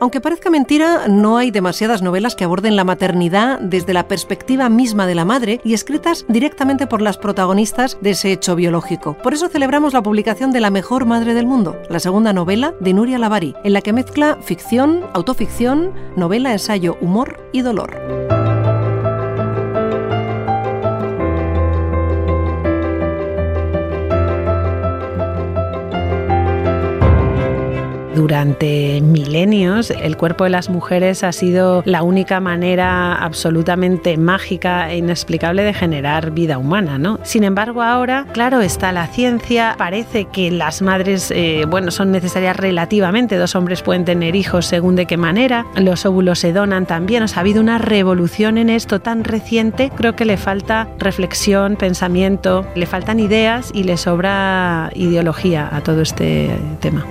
Aunque parezca mentira, no hay demasiadas novelas que aborden la maternidad desde la perspectiva misma de la madre y escritas directamente por las protagonistas de ese hecho biológico. Por eso celebramos la publicación de La mejor madre del mundo, la segunda novela de Nuria Lavari, en la que mezcla ficción, autoficción, novela, ensayo, humor y dolor. Durante milenios el cuerpo de las mujeres ha sido la única manera absolutamente mágica e inexplicable de generar vida humana, ¿no? Sin embargo, ahora, claro, está la ciencia, parece que las madres, eh, bueno, son necesarias relativamente, dos hombres pueden tener hijos según de qué manera, los óvulos se donan también, ha habido una revolución en esto tan reciente, creo que le falta reflexión, pensamiento, le faltan ideas y le sobra ideología a todo este tema.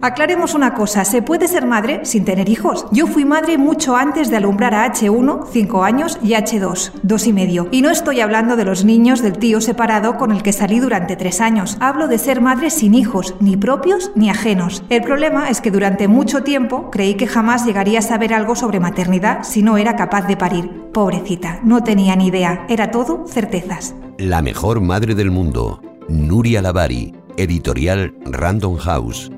Aclaremos una cosa, se puede ser madre sin tener hijos. Yo fui madre mucho antes de alumbrar a H1, 5 años, y H2, 2 y medio. Y no estoy hablando de los niños del tío separado con el que salí durante 3 años. Hablo de ser madre sin hijos, ni propios ni ajenos. El problema es que durante mucho tiempo creí que jamás llegaría a saber algo sobre maternidad si no era capaz de parir. Pobrecita, no tenía ni idea, era todo certezas. La mejor madre del mundo, Nuria Lavari, editorial Random House.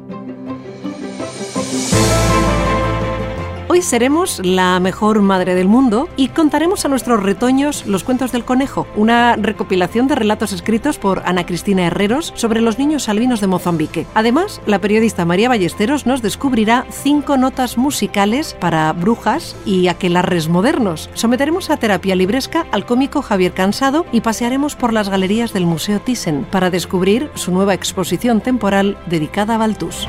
Seremos la mejor madre del mundo y contaremos a nuestros retoños los cuentos del conejo, una recopilación de relatos escritos por Ana Cristina Herreros sobre los niños albinos de Mozambique. Además, la periodista María Ballesteros nos descubrirá cinco notas musicales para brujas y aquelarres modernos. Someteremos a terapia libresca al cómico Javier Cansado y pasearemos por las galerías del Museo Thyssen para descubrir su nueva exposición temporal dedicada a Baltus.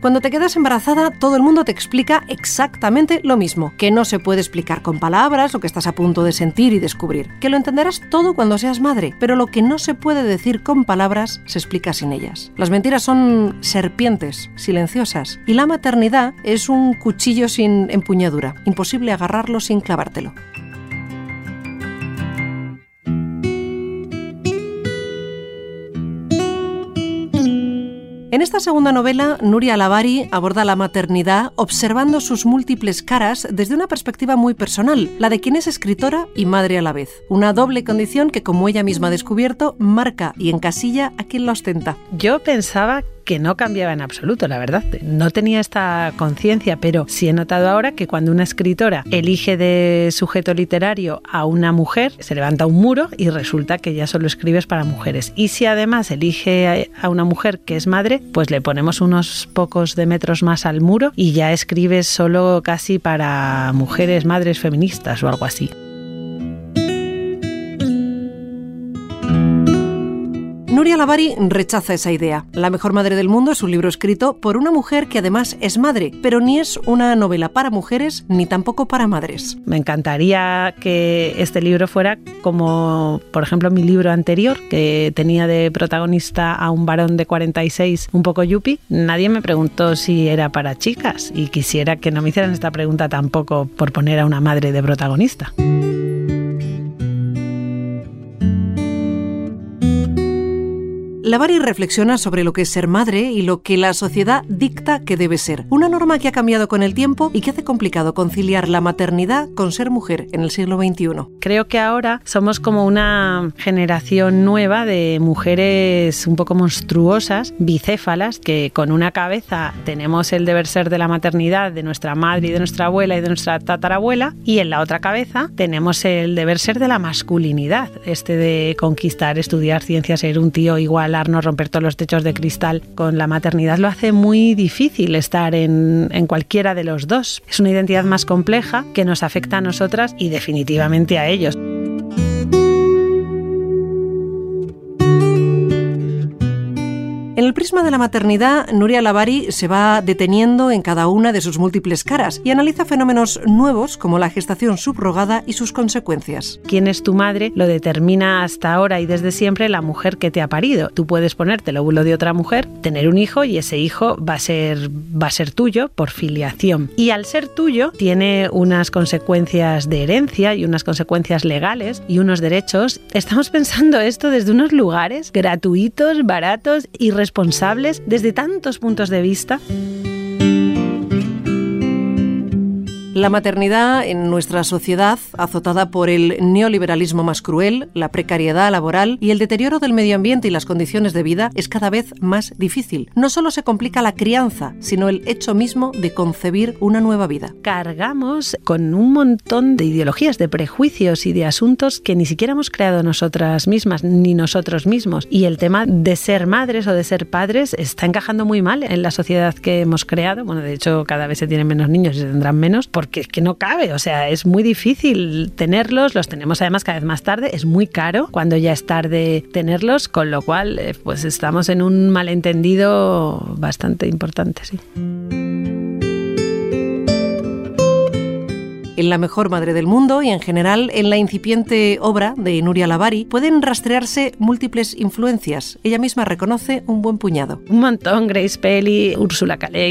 Cuando te quedas embarazada, todo el mundo te explica exactamente lo mismo, que no se puede explicar con palabras lo que estás a punto de sentir y descubrir, que lo entenderás todo cuando seas madre, pero lo que no se puede decir con palabras se explica sin ellas. Las mentiras son serpientes, silenciosas, y la maternidad es un cuchillo sin empuñadura, imposible agarrarlo sin clavártelo. En esta segunda novela, Nuria Lavari aborda la maternidad observando sus múltiples caras desde una perspectiva muy personal, la de quien es escritora y madre a la vez. Una doble condición que, como ella misma ha descubierto, marca y encasilla a quien la ostenta. Yo pensaba que no cambiaba en absoluto, la verdad. No tenía esta conciencia, pero sí he notado ahora que cuando una escritora elige de sujeto literario a una mujer, se levanta un muro y resulta que ya solo escribes para mujeres. Y si además elige a una mujer que es madre, pues le ponemos unos pocos de metros más al muro y ya escribes solo casi para mujeres, madres feministas o algo así. Nuria Lavari rechaza esa idea. La mejor madre del mundo es un libro escrito por una mujer que además es madre, pero ni es una novela para mujeres ni tampoco para madres. Me encantaría que este libro fuera como, por ejemplo, mi libro anterior, que tenía de protagonista a un varón de 46 un poco yuppie. Nadie me preguntó si era para chicas y quisiera que no me hicieran esta pregunta tampoco por poner a una madre de protagonista. Lavari reflexiona sobre lo que es ser madre y lo que la sociedad dicta que debe ser. Una norma que ha cambiado con el tiempo y que hace complicado conciliar la maternidad con ser mujer en el siglo XXI. Creo que ahora somos como una generación nueva de mujeres un poco monstruosas, bicéfalas, que con una cabeza tenemos el deber ser de la maternidad de nuestra madre y de nuestra abuela y de nuestra tatarabuela, y en la otra cabeza tenemos el deber ser de la masculinidad, este de conquistar, estudiar ciencias, ser un tío igual romper todos los techos de cristal con la maternidad lo hace muy difícil estar en, en cualquiera de los dos. Es una identidad más compleja que nos afecta a nosotras y definitivamente a ellos. El prisma de la maternidad, Nuria Lavari se va deteniendo en cada una de sus múltiples caras y analiza fenómenos nuevos como la gestación subrogada y sus consecuencias. ¿Quién es tu madre? Lo determina hasta ahora y desde siempre la mujer que te ha parido. Tú puedes ponerte el óvulo de otra mujer, tener un hijo y ese hijo va a ser, va a ser tuyo por filiación. Y al ser tuyo tiene unas consecuencias de herencia y unas consecuencias legales y unos derechos. Estamos pensando esto desde unos lugares gratuitos, baratos y responsables desde tantos puntos de vista. La maternidad en nuestra sociedad, azotada por el neoliberalismo más cruel, la precariedad laboral y el deterioro del medio ambiente y las condiciones de vida, es cada vez más difícil. No solo se complica la crianza, sino el hecho mismo de concebir una nueva vida. Cargamos con un montón de ideologías, de prejuicios y de asuntos que ni siquiera hemos creado nosotras mismas, ni nosotros mismos. Y el tema de ser madres o de ser padres está encajando muy mal en la sociedad que hemos creado. Bueno, de hecho, cada vez se tienen menos niños y se tendrán menos porque es que no cabe, o sea, es muy difícil tenerlos, los tenemos además cada vez más tarde, es muy caro cuando ya es tarde tenerlos, con lo cual eh, pues estamos en un malentendido bastante importante, sí. En La mejor madre del mundo y en general en la incipiente obra de Nuria Lavari pueden rastrearse múltiples influencias. Ella misma reconoce un buen puñado. Un montón, Grace Pelly, Ursula K. Le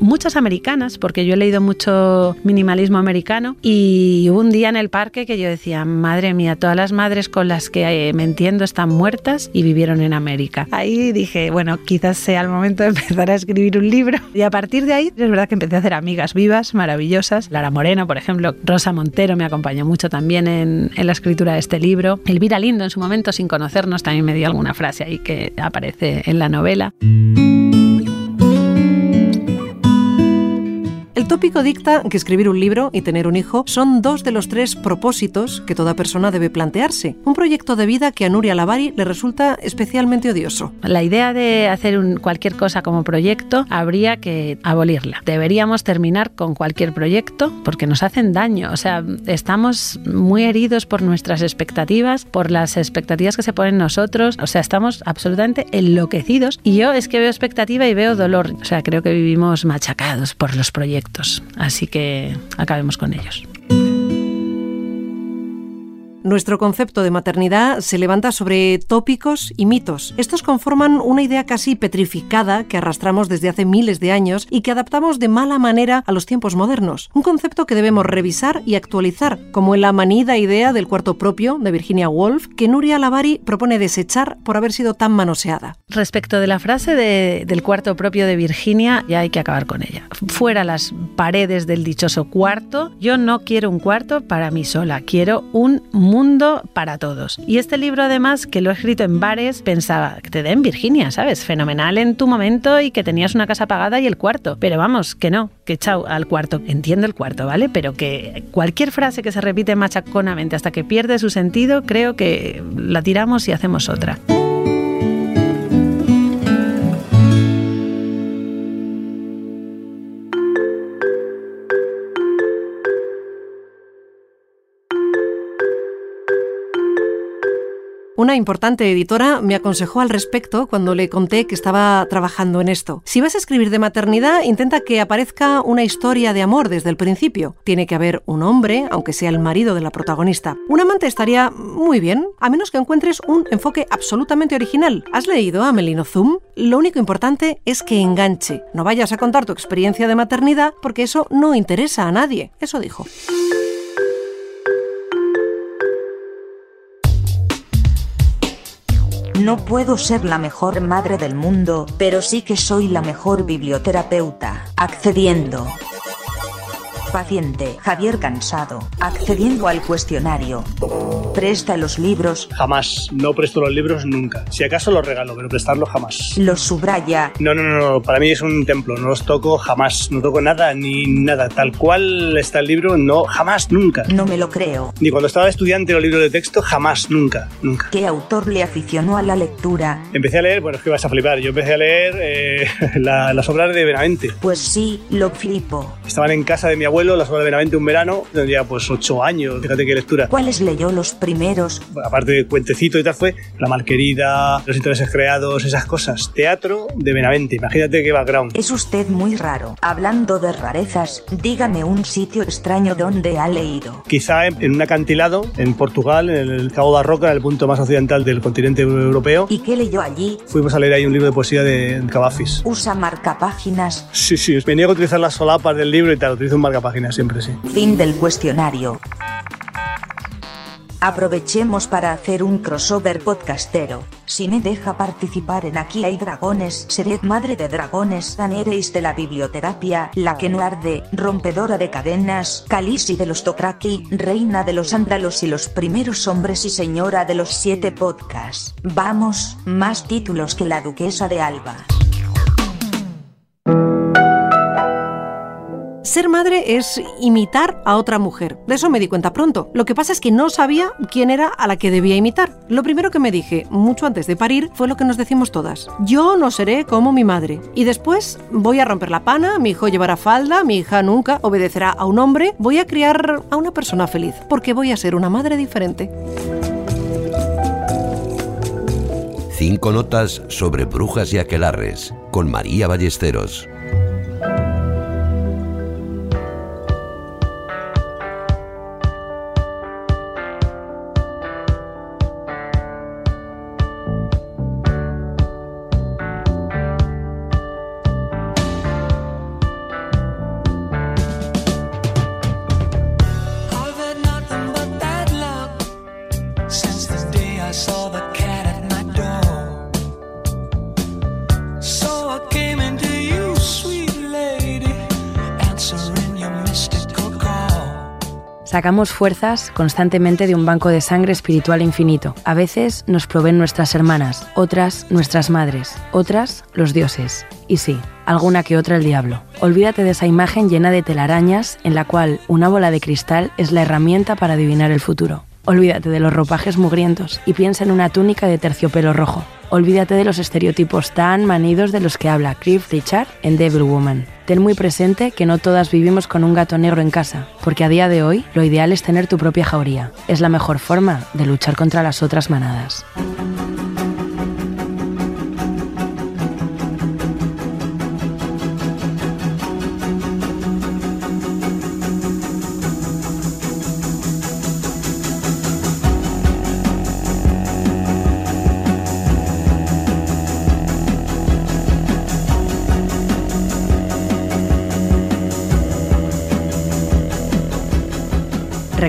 muchas americanas, porque yo he leído mucho minimalismo americano y hubo un día en el parque que yo decía, madre mía, todas las madres con las que eh, me entiendo están muertas y vivieron en América. Ahí dije, bueno, quizás sea el momento de empezar a escribir un libro. Y a partir de ahí es verdad que empecé a hacer amigas vivas, maravillosas. Lara Moreno, por ejemplo, Rosa Montero me acompañó mucho también en, en, la escritura de este libro. Elvira Lindo en su momento, sin conocernos, también me dio alguna frase ahí que aparece en la novela. El tópico dicta que escribir un libro y tener un hijo son dos de los tres propósitos que toda persona debe plantearse. Un proyecto de vida que a Nuria Lavari le resulta especialmente odioso. La idea de hacer cualquier cosa como proyecto habría que abolirla. Deberíamos terminar con cualquier proyecto porque nos hacen daño. O sea, estamos muy heridos por nuestras expectativas, por las expectativas que se ponen nosotros. O sea, estamos absolutamente enloquecidos. Y yo es que veo expectativa y veo dolor. O sea, creo que vivimos machacados por los proyectos. Así que acabemos con ellos. Nuestro concepto de maternidad se levanta sobre tópicos y mitos. Estos conforman una idea casi petrificada que arrastramos desde hace miles de años y que adaptamos de mala manera a los tiempos modernos. Un concepto que debemos revisar y actualizar, como en la manida idea del cuarto propio de Virginia Woolf, que Nuria Lavari propone desechar por haber sido tan manoseada. Respecto de la frase del cuarto propio de Virginia, ya hay que acabar con ella. Fuera las paredes del dichoso cuarto, yo no quiero un cuarto para mí sola, quiero un mundo para todos. Y este libro además, que lo he escrito en bares, pensaba que te den Virginia, ¿sabes? Fenomenal en tu momento y que tenías una casa pagada y el cuarto. Pero vamos, que no, que chao al cuarto. Entiendo el cuarto, ¿vale? Pero que cualquier frase que se repite machaconamente hasta que pierde su sentido, creo que la tiramos y hacemos otra. Una importante editora me aconsejó al respecto cuando le conté que estaba trabajando en esto. Si vas a escribir de maternidad, intenta que aparezca una historia de amor desde el principio. Tiene que haber un hombre, aunque sea el marido de la protagonista. Un amante estaría muy bien, a menos que encuentres un enfoque absolutamente original. ¿Has leído a Melino Zoom? Lo único importante es que enganche. No vayas a contar tu experiencia de maternidad porque eso no interesa a nadie. Eso dijo. No puedo ser la mejor madre del mundo, pero sí que soy la mejor biblioterapeuta, accediendo. Paciente Javier Cansado, accediendo al cuestionario. Presta los libros. Jamás. No presto los libros nunca. Si acaso los regalo, pero prestarlos jamás. Los subraya. No, no, no, no. Para mí es un templo. No los toco jamás. No toco nada ni nada. Tal cual está el libro, no, jamás, nunca. No me lo creo. Ni cuando estaba estudiante los libros de texto, jamás, nunca, nunca. ¿Qué autor le aficionó a la lectura? Empecé a leer, bueno, es que vas a flipar. Yo empecé a leer eh, la, las obras de Benavente. Pues sí, lo flipo. Estaban en casa de mi abuelo abuelo, las obras de Benavente un verano, tendría pues ocho años, fíjate qué lectura. ¿Cuáles leyó los primeros? Aparte de cuentecito y tal, fue La Malquerida, Los intereses creados, esas cosas. Teatro de Benavente, imagínate qué background. Es usted muy raro. Hablando de rarezas, dígame un sitio extraño donde ha leído. Quizá en, en un acantilado en Portugal, en el Cabo da Roca, el punto más occidental del continente europeo. ¿Y qué leyó allí? Fuimos a leer ahí un libro de poesía de Cavafis. ¿Usa marcapáginas? Sí, sí, me niego a utilizar las solapas del libro y tal, utilizo un marcapáginas Fin del cuestionario. Aprovechemos para hacer un crossover podcastero. Si me deja participar en Aquí hay dragones, seré madre de dragones, Danereis de la biblioterapia, la que no arde, rompedora de cadenas, Calisi de los Tokraki, reina de los ándalos y los primeros hombres y señora de los siete podcasts. Vamos, más títulos que la duquesa de Alba. Ser madre es imitar a otra mujer. De eso me di cuenta pronto. Lo que pasa es que no sabía quién era a la que debía imitar. Lo primero que me dije, mucho antes de parir, fue lo que nos decimos todas. Yo no seré como mi madre. Y después voy a romper la pana, mi hijo llevará falda, mi hija nunca obedecerá a un hombre, voy a criar a una persona feliz, porque voy a ser una madre diferente. Cinco notas sobre brujas y aquelarres con María Ballesteros. Sacamos fuerzas constantemente de un banco de sangre espiritual infinito. A veces nos proveen nuestras hermanas, otras nuestras madres, otras los dioses. Y sí, alguna que otra el diablo. Olvídate de esa imagen llena de telarañas en la cual una bola de cristal es la herramienta para adivinar el futuro. Olvídate de los ropajes mugrientos y piensa en una túnica de terciopelo rojo. Olvídate de los estereotipos tan manidos de los que habla Cliff Richard en Devil Woman. Ten muy presente que no todas vivimos con un gato negro en casa, porque a día de hoy lo ideal es tener tu propia jauría. Es la mejor forma de luchar contra las otras manadas.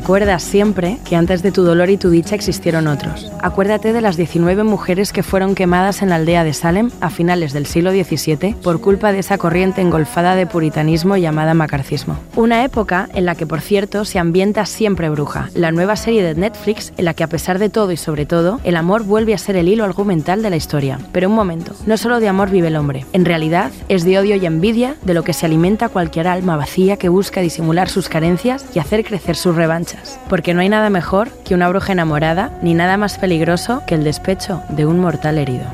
Recuerda siempre que antes de tu dolor y tu dicha existieron otros. Acuérdate de las 19 mujeres que fueron quemadas en la aldea de Salem a finales del siglo XVII por culpa de esa corriente engolfada de puritanismo llamada macarcismo. Una época en la que, por cierto, se ambienta siempre bruja, la nueva serie de Netflix en la que a pesar de todo y sobre todo, el amor vuelve a ser el hilo argumental de la historia. Pero un momento, no solo de amor vive el hombre, en realidad es de odio y envidia de lo que se alimenta cualquier alma vacía que busca disimular sus carencias y hacer crecer sus revanchas. Porque no hay nada mejor que una bruja enamorada, ni nada más peligroso que el despecho de un mortal herido.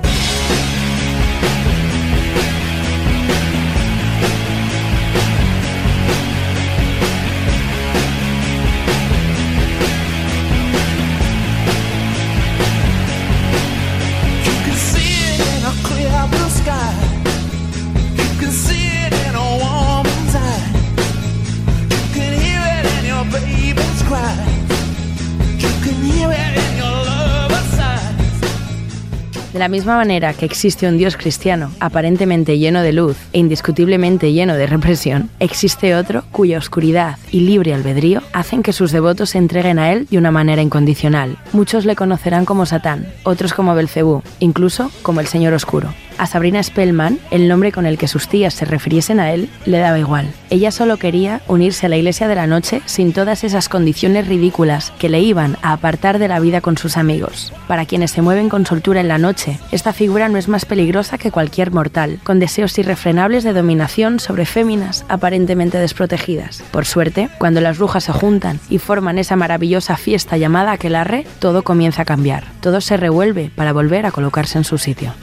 De la misma manera que existe un Dios cristiano, aparentemente lleno de luz e indiscutiblemente lleno de represión, existe otro cuya oscuridad y libre albedrío hacen que sus devotos se entreguen a él de una manera incondicional. Muchos le conocerán como Satán, otros como Belcebú, incluso como el Señor Oscuro. A Sabrina Spellman, el nombre con el que sus tías se refiriesen a él, le daba igual. Ella solo quería unirse a la Iglesia de la Noche sin todas esas condiciones ridículas que le iban a apartar de la vida con sus amigos. Para quienes se mueven con soltura en la noche, esta figura no es más peligrosa que cualquier mortal, con deseos irrefrenables de dominación sobre féminas aparentemente desprotegidas. Por suerte, cuando las brujas se juntan y forman esa maravillosa fiesta llamada Aquelarre, todo comienza a cambiar. Todo se revuelve para volver a colocarse en su sitio.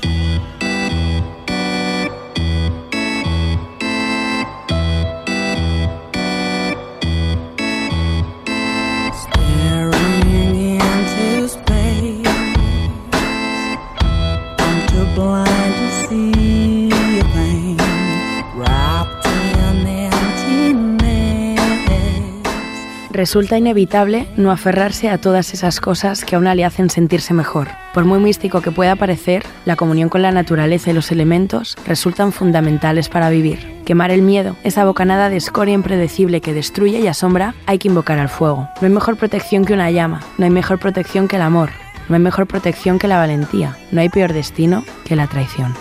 Resulta inevitable no aferrarse a todas esas cosas que a una le hacen sentirse mejor. Por muy místico que pueda parecer, la comunión con la naturaleza y los elementos resultan fundamentales para vivir. Quemar el miedo, esa bocanada de escoria impredecible que destruye y asombra, hay que invocar al fuego. No hay mejor protección que una llama, no hay mejor protección que el amor, no hay mejor protección que la valentía, no hay peor destino que la traición.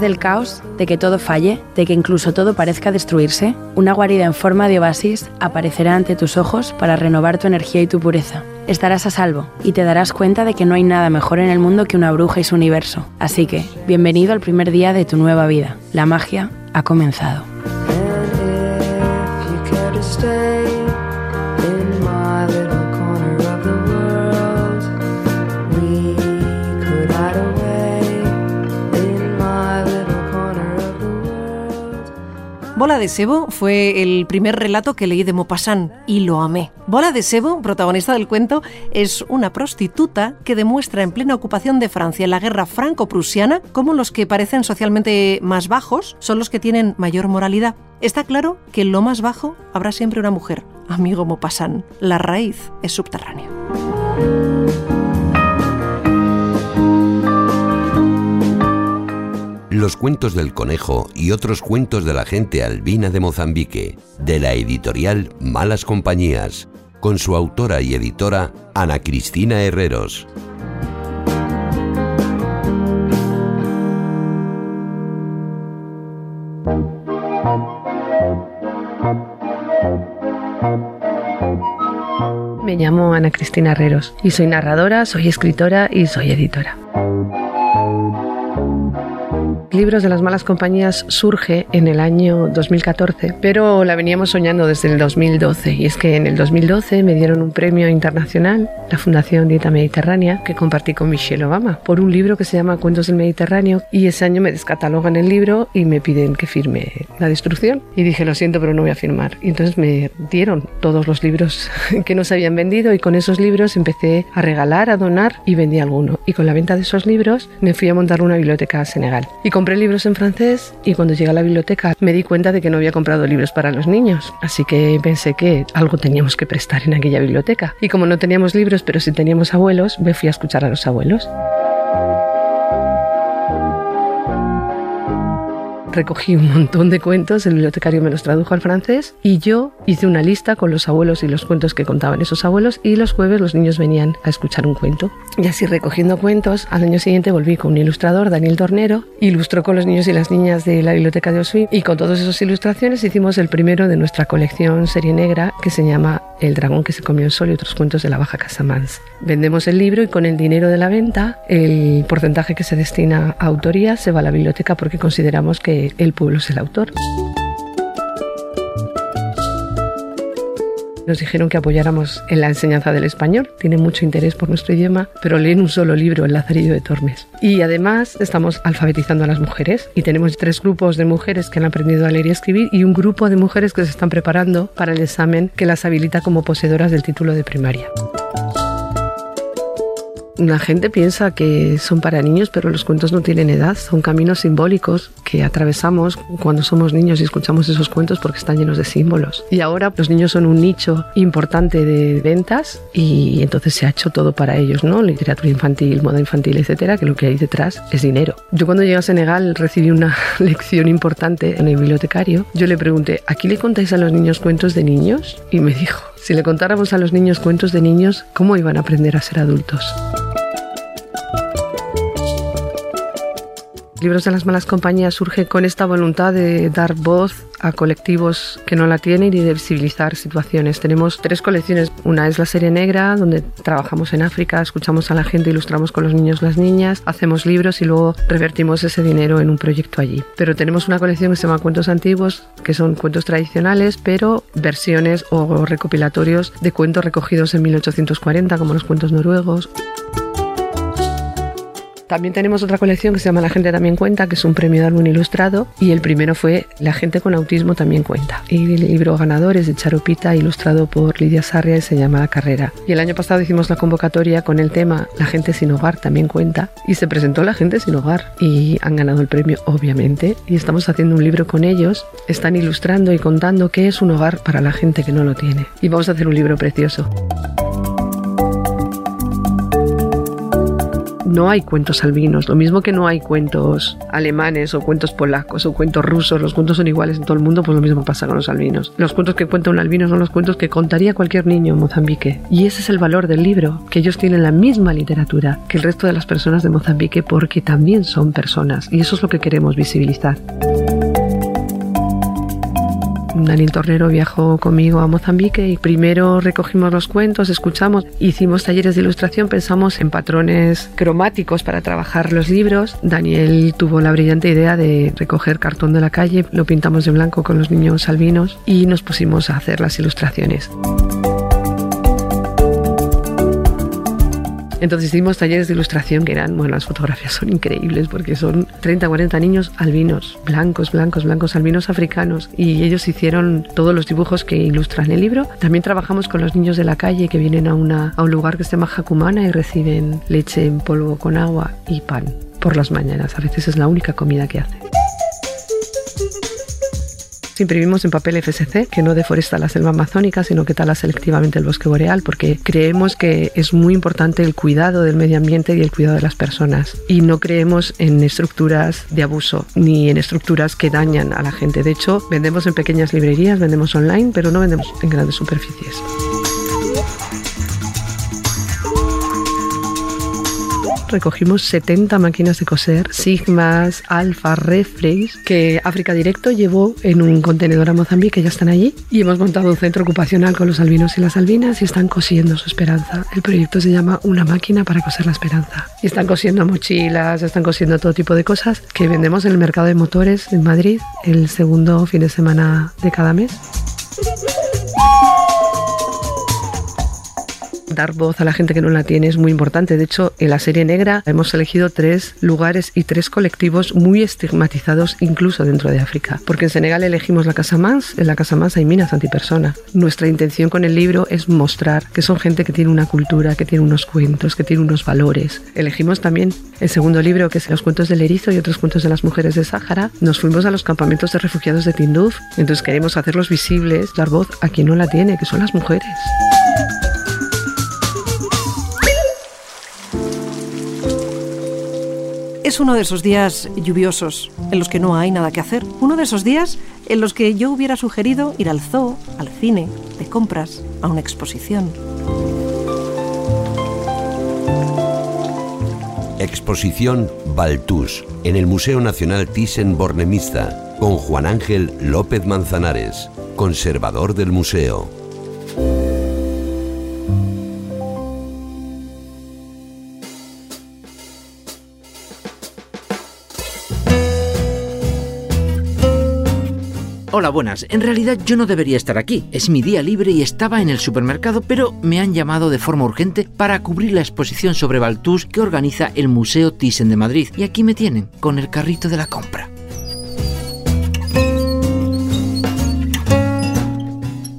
Del caos, de que todo falle, de que incluso todo parezca destruirse, una guarida en forma de oasis aparecerá ante tus ojos para renovar tu energía y tu pureza. Estarás a salvo y te darás cuenta de que no hay nada mejor en el mundo que una bruja y su universo. Así que, bienvenido al primer día de tu nueva vida. La magia ha comenzado. Bola de Sebo fue el primer relato que leí de Maupassant y lo amé. Bola de Sebo, protagonista del cuento, es una prostituta que demuestra en plena ocupación de Francia en la guerra franco-prusiana cómo los que parecen socialmente más bajos son los que tienen mayor moralidad. Está claro que en lo más bajo habrá siempre una mujer. Amigo Maupassant, la raíz es subterránea. Los cuentos del conejo y otros cuentos de la gente albina de Mozambique, de la editorial Malas Compañías, con su autora y editora Ana Cristina Herreros. Me llamo Ana Cristina Herreros y soy narradora, soy escritora y soy editora. Libros de las malas compañías surge en el año 2014, pero la veníamos soñando desde el 2012. Y es que en el 2012 me dieron un premio internacional, la Fundación Dieta Mediterránea, que compartí con Michelle Obama, por un libro que se llama Cuentos del Mediterráneo. Y ese año me descatalogan el libro y me piden que firme la destrucción. Y dije, lo siento, pero no voy a firmar. Y entonces me dieron todos los libros que no se habían vendido y con esos libros empecé a regalar, a donar y vendí alguno. Y con la venta de esos libros me fui a montar una biblioteca a Senegal. Y compré libros en francés y cuando llegué a la biblioteca me di cuenta de que no había comprado libros para los niños. Así que pensé que algo teníamos que prestar en aquella biblioteca. Y como no teníamos libros, pero sí teníamos abuelos, me fui a escuchar a los abuelos. Recogí un montón de cuentos, el bibliotecario me los tradujo al francés y yo hice una lista con los abuelos y los cuentos que contaban esos abuelos y los jueves los niños venían a escuchar un cuento. Y así recogiendo cuentos, al año siguiente volví con un ilustrador, Daniel Tornero, ilustró con los niños y las niñas de la biblioteca de Osui y con todas esas ilustraciones hicimos el primero de nuestra colección serie negra que se llama El dragón que se comió el sol y otros cuentos de la Baja Casamance. Vendemos el libro y con el dinero de la venta, el porcentaje que se destina a autoría se va a la biblioteca porque consideramos que el pueblo es el autor. Nos dijeron que apoyáramos en la enseñanza del español. Tienen mucho interés por nuestro idioma, pero leen un solo libro, El Lazarillo de Tormes. Y además estamos alfabetizando a las mujeres y tenemos tres grupos de mujeres que han aprendido a leer y escribir y un grupo de mujeres que se están preparando para el examen que las habilita como poseedoras del título de primaria. La gente piensa que son para niños, pero los cuentos no tienen edad, son caminos simbólicos que atravesamos cuando somos niños y escuchamos esos cuentos porque están llenos de símbolos. Y ahora los niños son un nicho importante de ventas y entonces se ha hecho todo para ellos, ¿no? Literatura infantil, moda infantil, etcétera, que lo que hay detrás es dinero. Yo cuando llegué a Senegal recibí una lección importante en el bibliotecario. Yo le pregunté, ¿aquí le contáis a los niños cuentos de niños? Y me dijo, si le contáramos a los niños cuentos de niños, ¿cómo iban a aprender a ser adultos? Libros de las malas compañías surge con esta voluntad de dar voz a colectivos que no la tienen y de visibilizar situaciones. Tenemos tres colecciones. Una es la serie negra, donde trabajamos en África, escuchamos a la gente, ilustramos con los niños las niñas, hacemos libros y luego revertimos ese dinero en un proyecto allí. Pero tenemos una colección que se llama Cuentos Antiguos, que son cuentos tradicionales, pero versiones o recopilatorios de cuentos recogidos en 1840, como los cuentos noruegos. También tenemos otra colección que se llama La gente también cuenta, que es un premio de álbum ilustrado y el primero fue La gente con autismo también cuenta. Y el libro ganador es de Charopita, ilustrado por Lidia Sarria y se llama La carrera. Y el año pasado hicimos la convocatoria con el tema La gente sin hogar también cuenta y se presentó La gente sin hogar y han ganado el premio obviamente y estamos haciendo un libro con ellos. Están ilustrando y contando qué es un hogar para la gente que no lo tiene. Y vamos a hacer un libro precioso. No hay cuentos albinos, lo mismo que no hay cuentos alemanes o cuentos polacos o cuentos rusos, los cuentos son iguales en todo el mundo, pues lo mismo pasa con los albinos. Los cuentos que cuenta un albino son los cuentos que contaría cualquier niño en Mozambique. Y ese es el valor del libro, que ellos tienen la misma literatura que el resto de las personas de Mozambique porque también son personas y eso es lo que queremos visibilizar. Daniel Tornero viajó conmigo a Mozambique y primero recogimos los cuentos, escuchamos, hicimos talleres de ilustración, pensamos en patrones cromáticos para trabajar los libros. Daniel tuvo la brillante idea de recoger cartón de la calle, lo pintamos de blanco con los niños albinos y nos pusimos a hacer las ilustraciones. Entonces hicimos talleres de ilustración que eran, bueno, las fotografías son increíbles porque son 30, 40 niños albinos, blancos, blancos, blancos, albinos africanos y ellos hicieron todos los dibujos que ilustran el libro. También trabajamos con los niños de la calle que vienen a, una, a un lugar que se llama Jacumana y reciben leche en polvo con agua y pan por las mañanas. A veces es la única comida que hacen imprimimos en papel FSC, que no deforesta la selva amazónica, sino que tala selectivamente el bosque boreal, porque creemos que es muy importante el cuidado del medio ambiente y el cuidado de las personas. Y no creemos en estructuras de abuso ni en estructuras que dañan a la gente. De hecho, vendemos en pequeñas librerías, vendemos online, pero no vendemos en grandes superficies. Recogimos 70 máquinas de coser, Sigmas, Alfa, Reflex, que África Directo llevó en un contenedor a Mozambique, ya están allí, y hemos montado un centro ocupacional con los albinos y las albinas y están cosiendo su esperanza. El proyecto se llama Una máquina para coser la esperanza. Y están cosiendo mochilas, están cosiendo todo tipo de cosas que vendemos en el mercado de motores en Madrid el segundo fin de semana de cada mes dar voz a la gente que no la tiene es muy importante. De hecho, en la serie negra hemos elegido tres lugares y tres colectivos muy estigmatizados incluso dentro de África. Porque en Senegal elegimos la Casa Mans, en la Casa Mans hay minas antipersona. Nuestra intención con el libro es mostrar que son gente que tiene una cultura, que tiene unos cuentos, que tiene unos valores. Elegimos también el segundo libro, que es Los cuentos del erizo y otros cuentos de las mujeres de Sáhara. Nos fuimos a los campamentos de refugiados de Tinduf. Entonces queremos hacerlos visibles, dar voz a quien no la tiene, que son las mujeres. Es uno de esos días lluviosos en los que no hay nada que hacer. Uno de esos días en los que yo hubiera sugerido ir al zoo, al cine, de compras, a una exposición. Exposición Baltus en el Museo Nacional Thyssen-Bornemisza con Juan Ángel López Manzanares, conservador del museo. Buenas. En realidad yo no debería estar aquí. Es mi día libre y estaba en el supermercado, pero me han llamado de forma urgente para cubrir la exposición sobre Baltus que organiza el Museo Thyssen de Madrid. Y aquí me tienen, con el carrito de la compra.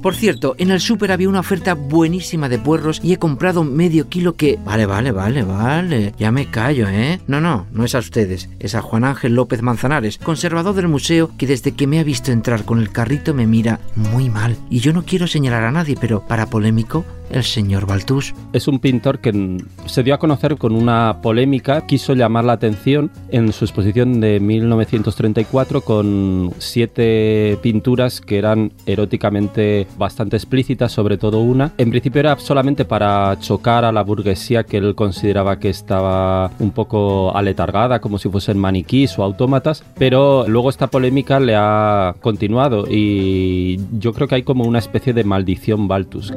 Por cierto, en el súper había una oferta buenísima de puerros y he comprado medio kilo que... Vale, vale, vale, vale. Ya me callo, ¿eh? No, no, no es a ustedes. Es a Juan Ángel López Manzanares, conservador del museo, que desde que me ha visto entrar con el carrito me mira muy mal. Y yo no quiero señalar a nadie, pero para polémico, el señor Baltus. Es un pintor que se dio a conocer con una polémica, quiso llamar la atención en su exposición de 1934 con siete pinturas que eran eróticamente bastante explícitas, sobre todo una. En principio era solamente para chocar a la burguesía que él consideraba que estaba un poco aletargada, como si fuesen maniquís o autómatas, pero luego esta polémica le ha continuado y yo creo que hay como una especie de maldición Baltus.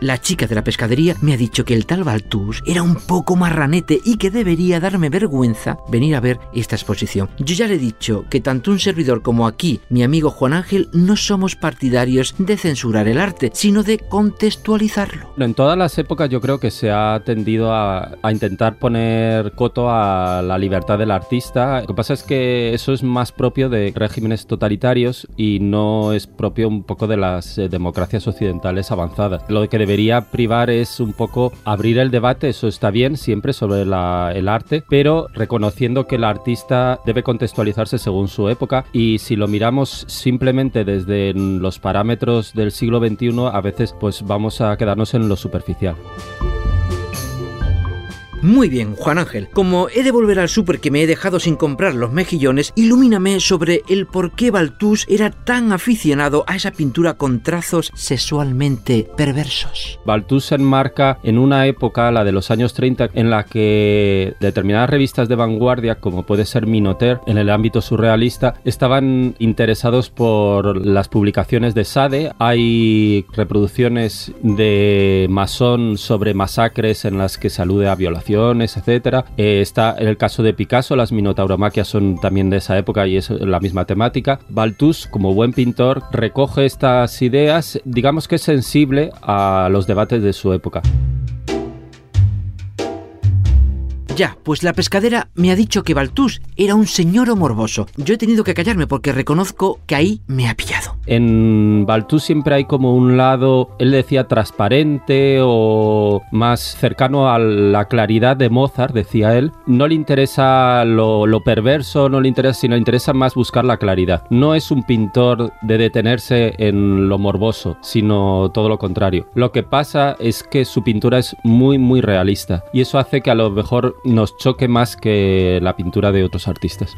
La chica de la pescadería me ha dicho que el tal Baltus era un poco marranete y que debería darme vergüenza venir a ver esta exposición. Yo ya le he dicho que tanto un servidor como aquí, mi amigo Juan Ángel, no somos partidarios de censurar el arte, sino de contextualizarlo. En todas las épocas yo creo que se ha tendido a, a intentar poner coto a la libertad del artista. Lo que pasa es que eso es más propio de regímenes totalitarios y no es propio un poco de las eh, democracias occidentales avanzadas. Lo que debería privar es un poco abrir el debate, eso está bien siempre sobre la- el arte, pero reconociendo que el artista debe contextualizarse según su época y si lo miramos simplemente desde los parámetros del siglo XXI, a veces pues vamos a quedarnos en lo superficial. Muy bien, Juan Ángel. Como he de volver al súper que me he dejado sin comprar los mejillones, ilumíname sobre el por qué Baltus era tan aficionado a esa pintura con trazos sexualmente perversos. Balthus se enmarca en una época, la de los años 30, en la que determinadas revistas de vanguardia, como puede ser Minotaur, en el ámbito surrealista, estaban interesados por las publicaciones de Sade. Hay reproducciones de Masón sobre masacres en las que se alude a etcétera. Eh, está en el caso de Picasso, las minotauromaquias son también de esa época y es la misma temática. Balthus, como buen pintor, recoge estas ideas, digamos que es sensible a los debates de su época. Ya, pues la pescadera me ha dicho que Baltus era un señor morboso. Yo he tenido que callarme porque reconozco que ahí me ha pillado. En Balthus siempre hay como un lado, él decía transparente o más cercano a la claridad de Mozart, decía él. No le interesa lo perverso, no le interesa, sino le interesa más buscar la claridad. No es un pintor de detenerse en lo morboso, sino todo lo contrario. Lo que pasa es que su pintura es muy, muy realista y eso hace que a lo mejor nos choque más que la pintura de otros artistas.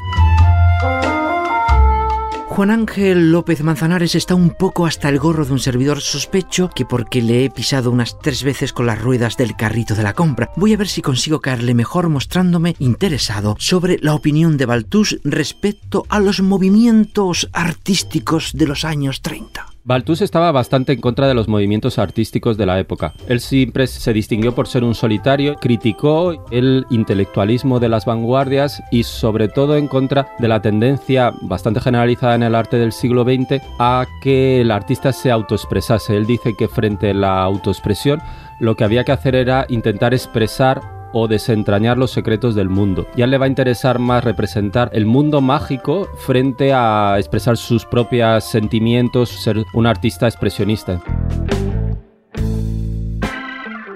Juan Ángel López Manzanares está un poco hasta el gorro de un servidor sospecho que porque le he pisado unas tres veces con las ruedas del carrito de la compra. Voy a ver si consigo caerle mejor mostrándome interesado sobre la opinión de Baltus respecto a los movimientos artísticos de los años 30. Balthus estaba bastante en contra de los movimientos artísticos de la época. Él siempre se distinguió por ser un solitario, criticó el intelectualismo de las vanguardias y sobre todo en contra de la tendencia bastante generalizada en el arte del siglo XX a que el artista se autoexpresase. Él dice que frente a la autoexpresión lo que había que hacer era intentar expresar o desentrañar los secretos del mundo. Ya le va a interesar más representar el mundo mágico frente a expresar sus propios sentimientos, ser un artista expresionista.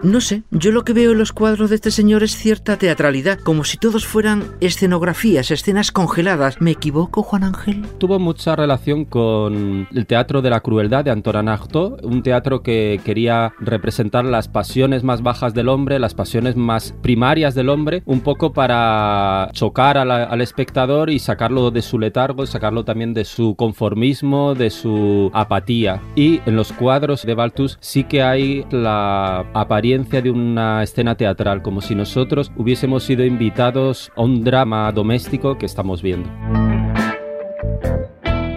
No sé, yo lo que veo en los cuadros de este señor es cierta teatralidad, como si todos fueran escenografías, escenas congeladas. ¿Me equivoco, Juan Ángel? Tuvo mucha relación con el teatro de la crueldad de Antonin Artaud, un teatro que quería representar las pasiones más bajas del hombre, las pasiones más primarias del hombre, un poco para chocar la- al espectador y sacarlo de su letargo, sacarlo también de su conformismo, de su apatía. Y en los cuadros de Balthus sí que hay la apariencia de una escena teatral, como si nosotros hubiésemos sido invitados a un drama doméstico que estamos viendo.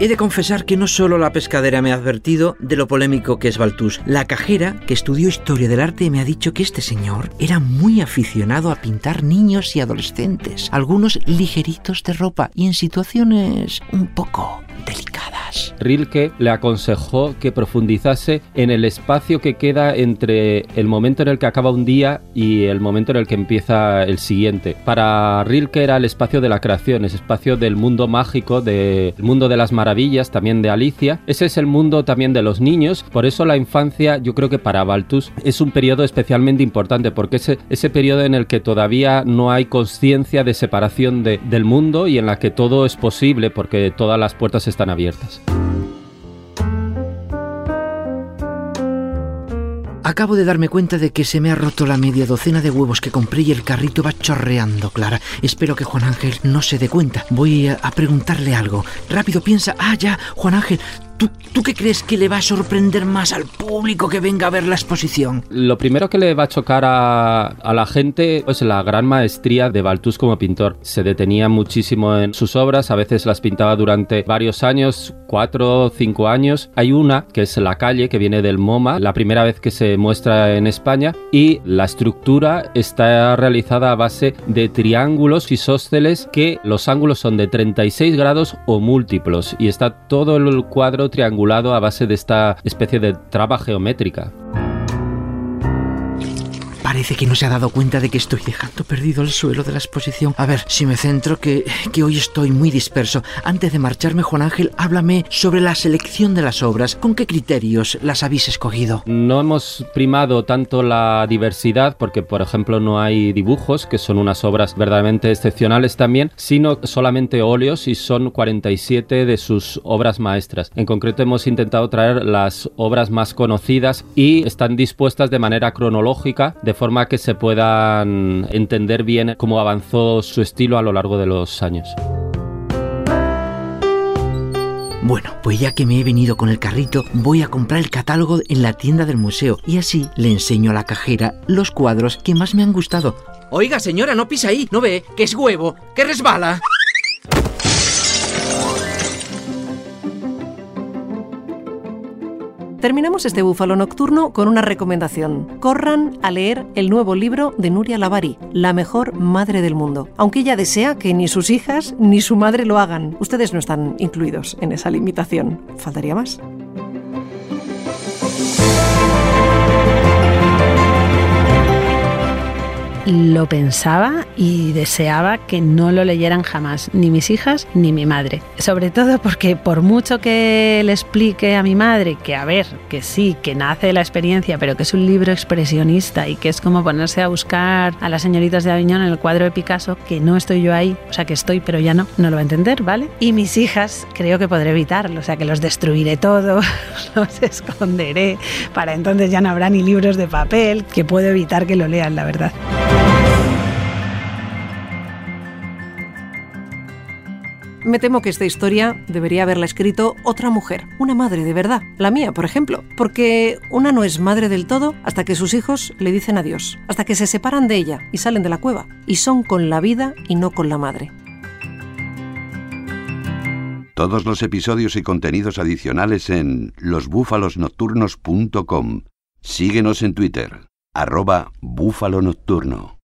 He de confesar que no solo la pescadera me ha advertido de lo polémico que es Baltus. La cajera, que estudió historia del arte, me ha dicho que este señor era muy aficionado a pintar niños y adolescentes, algunos ligeritos de ropa y en situaciones un poco delicadas. Rilke le aconsejó que profundizase en el espacio que queda entre el momento en el que acaba un día y el momento en el que empieza el siguiente. Para Rilke era el espacio de la creación, es espacio del mundo mágico, del mundo de las maravillas, también de Alicia. Ese es el mundo también de los niños, por eso la infancia yo creo que para Baltus es un periodo especialmente importante, porque es ese periodo en el que todavía no hay conciencia de separación de- del mundo y en la que todo es posible porque todas las puertas están abiertas. Acabo de darme cuenta de que se me ha roto la media docena de huevos que compré y el carrito va chorreando, Clara. Espero que Juan Ángel no se dé cuenta. Voy a, preguntarle algo. Rápido piensa. Ah, ya, Juan Ángel. ¿Tú, ¿Tú qué crees que le va a sorprender más al público que venga a ver la exposición? Lo primero que le va a chocar a, la gente es la gran maestría de Balthus como pintor. Se detenía muchísimo en sus obras, a veces las pintaba durante varios años, cuatro cinco años. Hay una que es La calle, que viene del MoMA, la primera vez que se muestra en España, y la estructura está realizada a base de triángulos isósceles que los ángulos son de 36 grados o múltiplos, y está todo el cuadro triangulado a base de esta especie de traba geométrica. Parece que no se ha dado cuenta de que estoy dejando perdido el suelo de la exposición. A ver, si me centro, que, que hoy estoy muy disperso. Antes de marcharme, Juan Ángel, háblame sobre la selección de las obras. ¿Con qué criterios las habéis escogido? No hemos primado tanto la diversidad, porque por ejemplo no hay dibujos, que son unas obras verdaderamente excepcionales también, sino solamente óleos y son 47 de sus obras maestras. En concreto hemos intentado traer las obras más conocidas y están dispuestas de manera cronológica, de forma que se puedan entender bien cómo avanzó su estilo a lo largo de los años. Bueno, pues ya que me he venido con el carrito, voy a comprar el catálogo en la tienda del museo y así le enseño a la cajera los cuadros que más me han gustado. Oiga, señora, no pisa ahí, ¿no ve? Que es huevo, que resbala. Terminamos este búfalo nocturno con una recomendación. Corran a leer el nuevo libro de Nuria Lavari, La mejor madre del mundo. Aunque ella desea que ni sus hijas ni su madre lo hagan. Ustedes no están incluidos en esa limitación. Faltaría más. Lo pensaba y deseaba que no lo leyeran jamás, ni mis hijas ni mi madre. Sobre todo porque por mucho que le explique a mi madre que, a ver, que sí, que nace de la experiencia, pero que es un libro expresionista y que es como ponerse a buscar a las señoritas de Aviñón en el cuadro de Picasso, que no estoy yo ahí, o sea que estoy, pero ya no, no lo va a entender, ¿vale? Y mis hijas creo que podré evitarlo, o sea que los destruiré todos, los esconderé, para entonces ya no habrá ni libros de papel, que puedo evitar que lo lean, la verdad. Me temo que esta historia debería haberla escrito otra mujer, una madre de verdad, la mía, por ejemplo, porque una no es madre del todo hasta que sus hijos le dicen adiós, hasta que se separan de ella y salen de la cueva, y son con la vida y no con la madre. Todos los episodios y contenidos adicionales en losbúfalosnocturnos.com. Síguenos en Twitter, arroba búfalo nocturno.